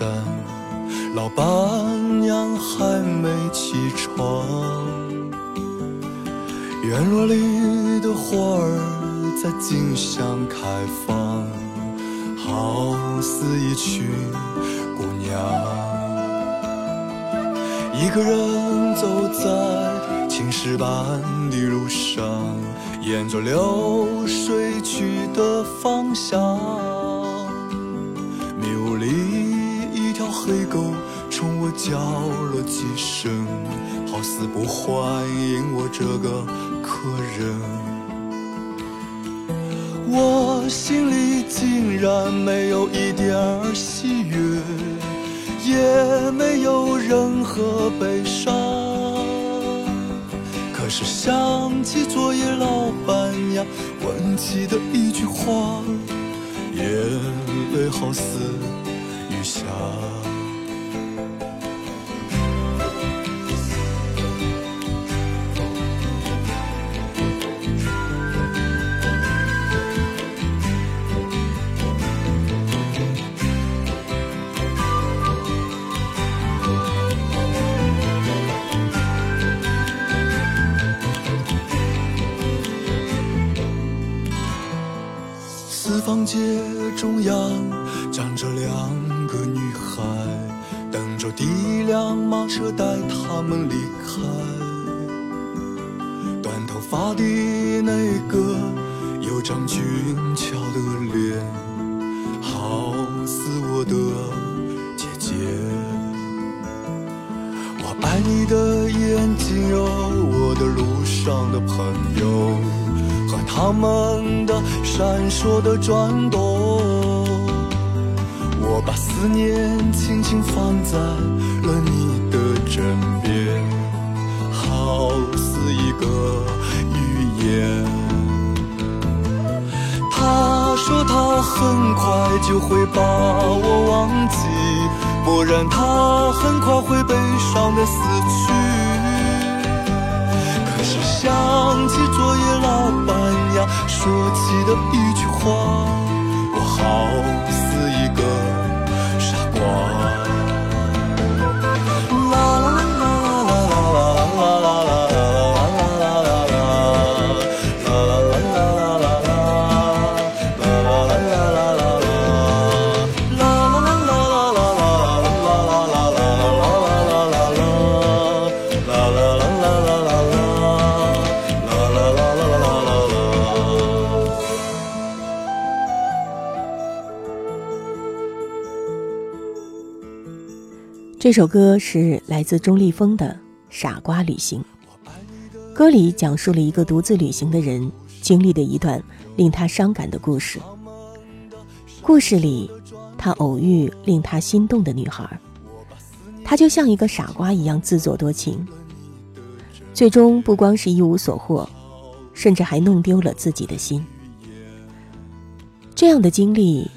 站，老板娘还没起床，院落里的花儿在竞相开放，好似一群姑娘，一个人走在青石板的路上。沿着流水去的方向，黑狗冲我叫了几声，好似不欢迎我这个客人。我心里竟然没有一点儿喜悦，也没有任何悲伤。可是想起昨夜老板娘问起的一句话，眼泪好似街中央站着两个女孩，等着第一辆马车带她们离开。短头发的那个有张俊俏的脸，好似我的姐姐。我爱你的眼睛哟，我的路上的朋友。他们的闪烁的转动，我把思念轻轻放在了你的枕边，好似一个语言。他说他很快就会把我忘记，不然他很快会悲伤的死去。可是想起昨夜来说起的一句话，我好这首歌是来自钟立风的《傻瓜旅行》。歌里讲述了一个独自旅行的人经历的一段令他伤感的故事。故事里，他偶遇令他心动的女孩，他就像一个傻瓜一样自作多情，最终不光是一无所获，甚至还弄丢了自己的心。这样的经历，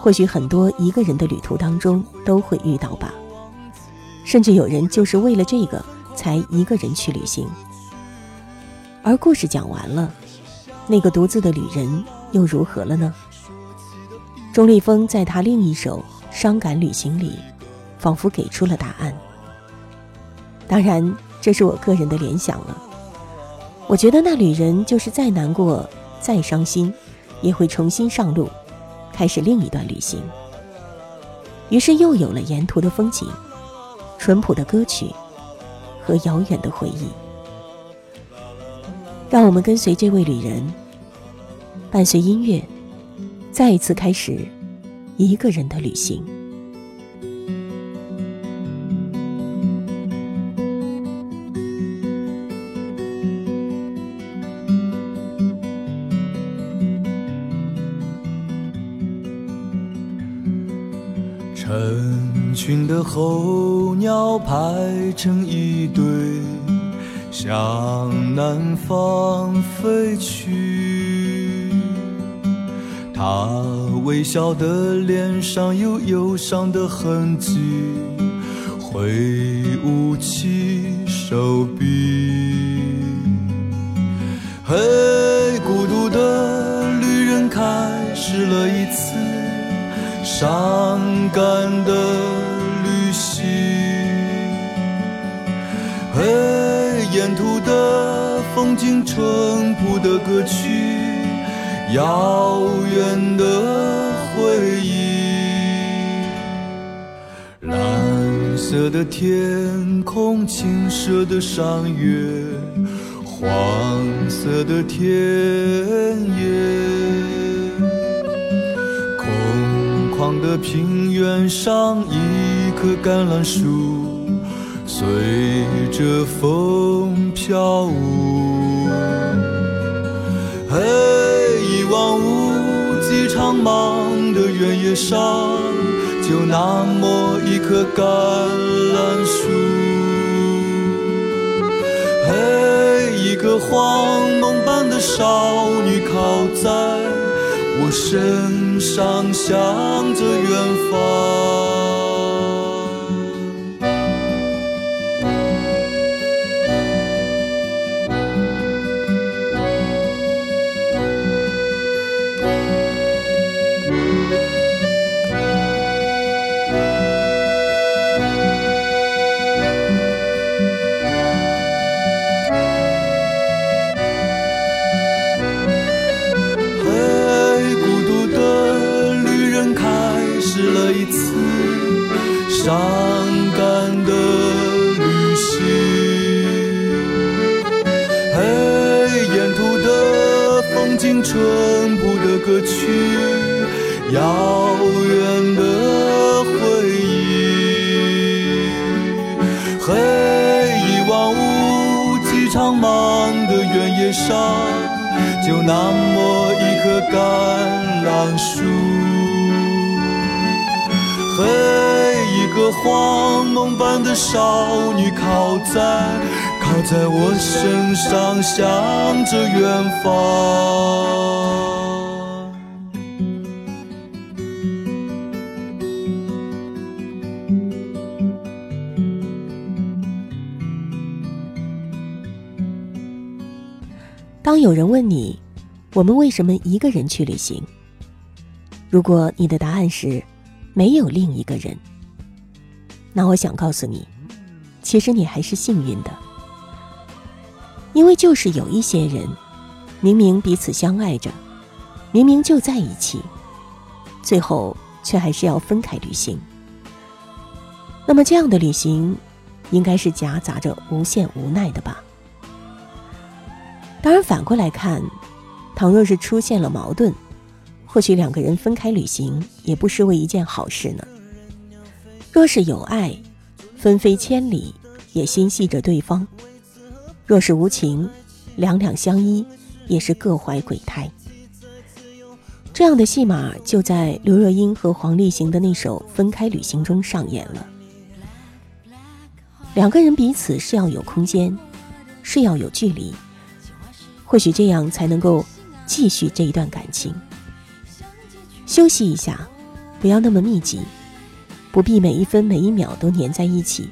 或许很多一个人的旅途当中都会遇到吧。甚至有人就是为了这个才一个人去旅行。而故事讲完了，那个独自的旅人又如何了呢？钟立风在他另一首《伤感旅行》里，仿佛给出了答案。当然，这是我个人的联想了。我觉得那旅人就是再难过、再伤心，也会重新上路，开始另一段旅行。于是又有了沿途的风景。淳朴的歌曲和遥远的回忆，让我们跟随这位旅人，伴随音乐，再一次开始一个人的旅行。群的候鸟排成一队，向南方飞去。他微笑的脸上有忧伤的痕迹，挥舞起手臂。嘿，孤独的旅人开始了一次。伤感的嘿，沿途的风景，淳朴的歌曲，遥远的回忆。蓝色的天空，青色的山岳，黄色的田野。空旷的平原上，一棵橄榄树随着风飘舞。嘿，一望无际长茫的原野上，就那么一棵橄榄树。嘿，一个荒梦般的少女靠在。我身上向着远方。为一个荒梦般的少女靠在靠在我身上，向着远方。当有人问你，我们为什么一个人去旅行？如果你的答案是没有另一个人。那我想告诉你，其实你还是幸运的，因为就是有一些人，明明彼此相爱着，明明就在一起，最后却还是要分开旅行。那么这样的旅行，应该是夹杂着无限无奈的吧？当然，反过来看，倘若是出现了矛盾，或许两个人分开旅行，也不失为一件好事呢。若是有爱，分飞千里也心系着对方；若是无情，两两相依也是各怀鬼胎。这样的戏码就在刘若英和黄立行的那首《分开旅行》中上演了。两个人彼此是要有空间，是要有距离，或许这样才能够继续这一段感情。休息一下，不要那么密集。不必每一分每一秒都粘在一起，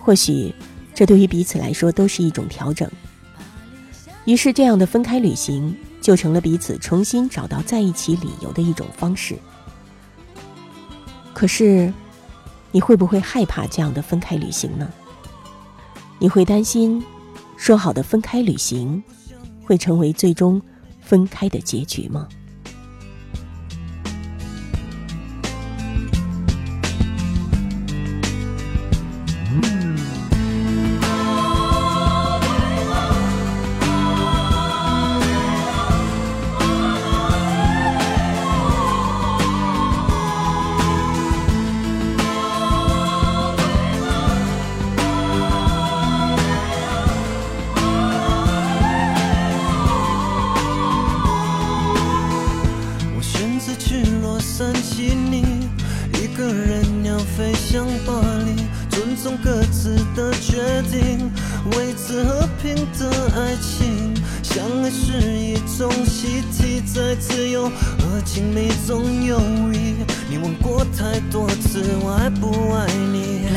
或许这对于彼此来说都是一种调整。于是，这样的分开旅行就成了彼此重新找到在一起理由的一种方式。可是，你会不会害怕这样的分开旅行呢？你会担心说好的分开旅行会成为最终分开的结局吗？定，维持和平的爱情。相爱是一种习题，在自由和亲密中游移。你问过太多次，我爱不爱你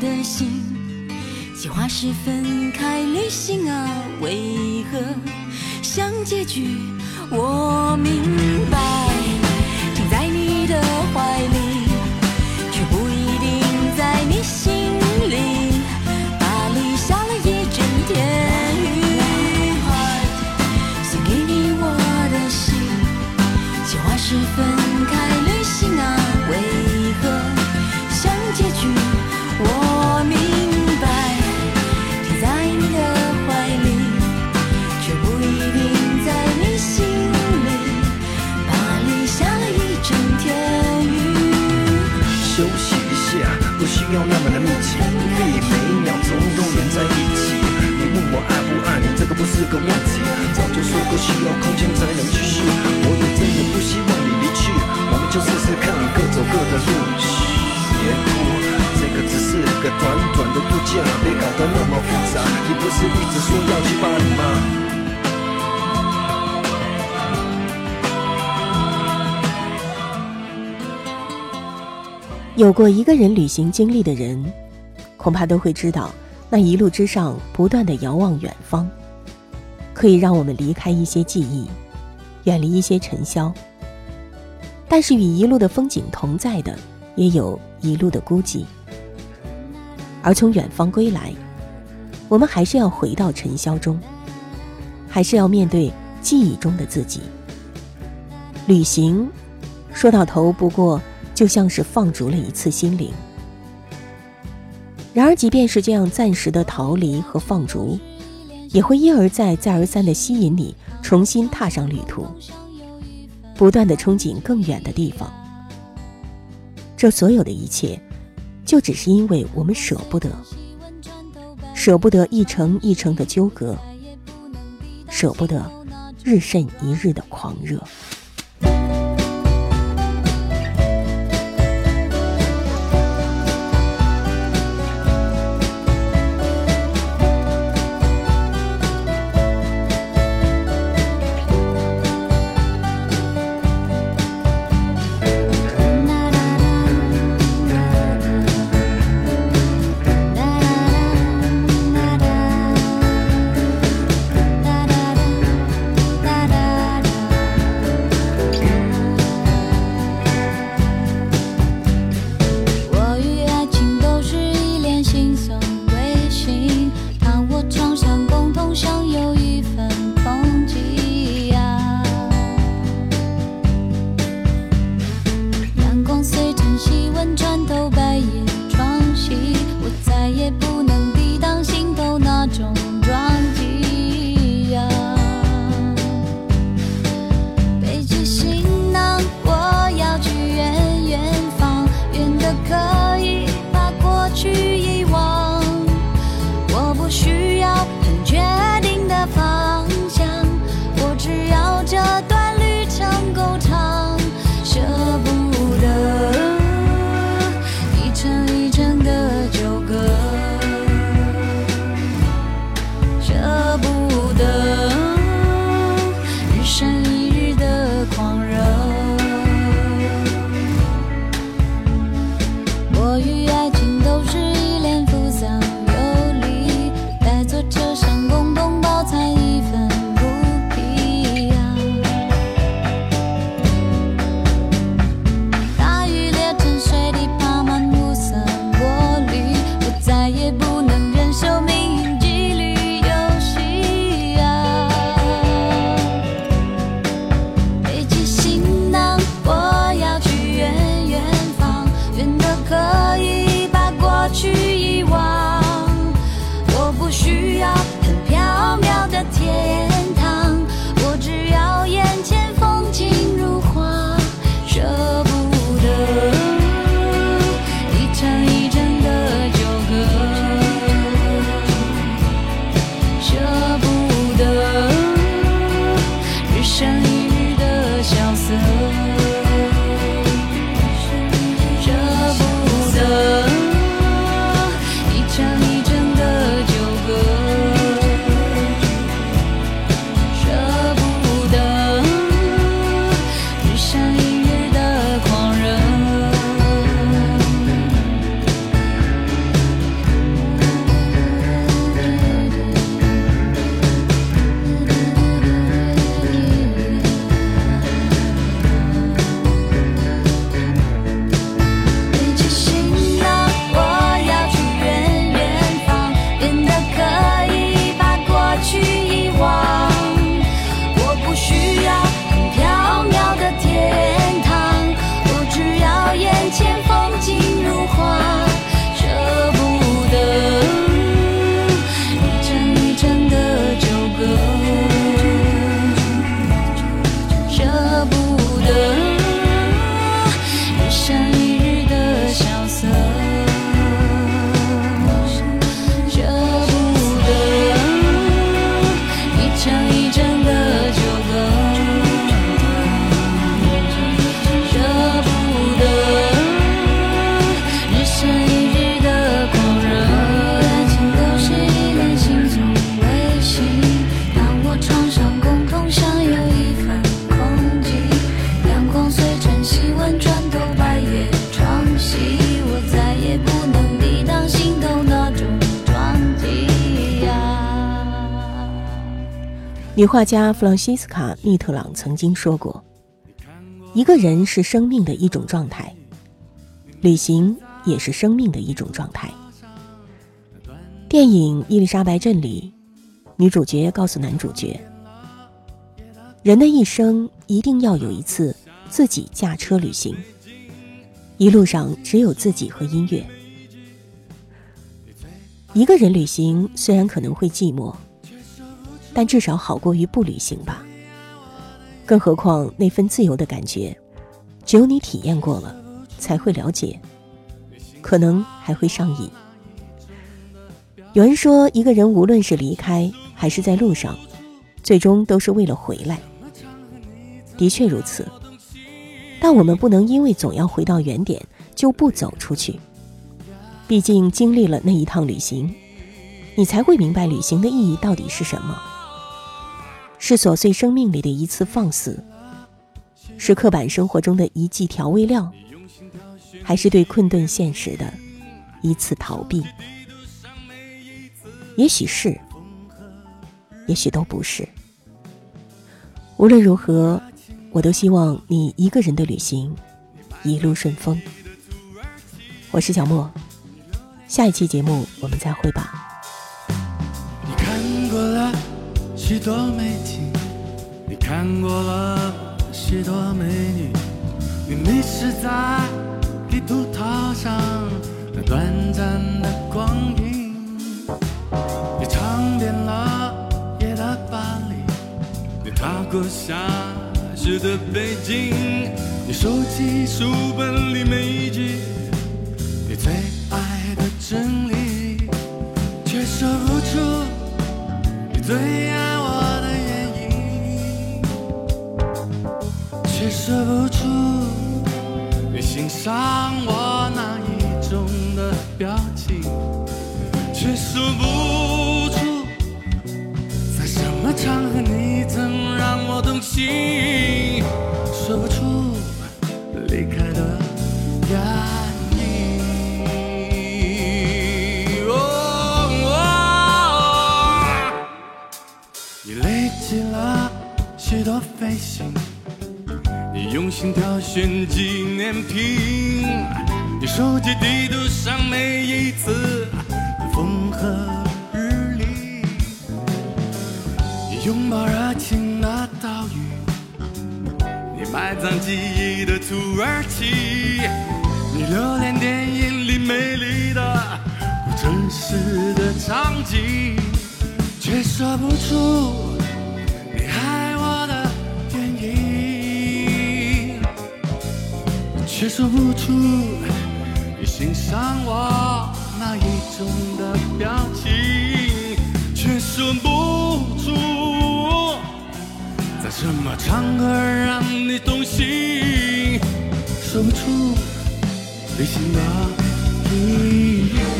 的心，计划是分开旅行啊，为何像结局？我明白，停在你的怀里，是个问题。早就说过需要空间才能继续。我也真的不希望你离去，我们就试试看，各走各的路。嘘，别哭，这个只是个短短的度假，别搞得那么复杂。你不是一直说要去巴黎吗？有过一个人旅行经历的人，恐怕都会知道，那一路之上不断的遥望远方，可以让我们离开一些记忆，远离一些尘嚣。但是与一路的风景同在的，也有一路的孤寂。而从远方归来，我们还是要回到尘嚣中，还是要面对记忆中的自己。旅行，说到头不过。就像是放逐了一次心灵。然而，即便是这样暂时的逃离和放逐，也会一而再、再而三地吸引你重新踏上旅途，不断地憧憬更远的地方。这所有的一切，就只是因为我们舍不得，舍不得一程一程的纠葛，舍不得日甚一日的狂热。女画家弗朗西斯卡·密特朗曾经说过：“一个人是生命的一种状态，旅行也是生命的一种状态。”电影《伊丽莎白镇》里，女主角告诉男主角：“人的一生一定要有一次自己驾车旅行，一路上只有自己和音乐。一个人旅行虽然可能会寂寞。”但至少好过于不旅行吧。更何况那份自由的感觉，只有你体验过了，才会了解，可能还会上瘾。有人说，一个人无论是离开还是在路上，最终都是为了回来。的确如此，但我们不能因为总要回到原点就不走出去。毕竟经历了那一趟旅行，你才会明白旅行的意义到底是什么。是琐碎生命里的一次放肆，是刻板生活中的一剂调味料，还是对困顿现实的一次逃避？也许是，也许都不是。无论如何，我都希望你一个人的旅行一路顺风。我是小莫，下一期节目我们再会吧。许多美景，你看过了许多美女，你迷失在地图套上那短暂的光阴，你尝遍了夜的巴黎，你踏过下雪的北京，你收集书本里每一句你最爱的真理，却说不出你最爱说不出你欣赏我哪一种的表情，却说不出在什么场合你曾让我动心，心挑选纪念品，你收集地图上每一次风和日丽，你拥抱热情的岛屿，你埋葬记忆的土耳其，你留恋电影里美丽的。不真实的场景，却说不出说不出你欣赏我哪一种的表情，却说不出在什么场合让你动心，说不出旅行的意义。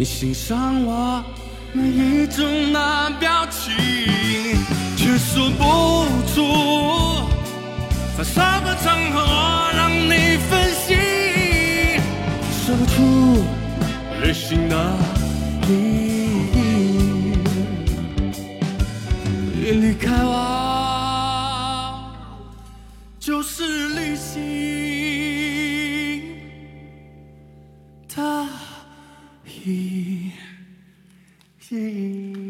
你欣赏我哪一种的表情，却说不出。在什么场合我让你分心，说不出意义。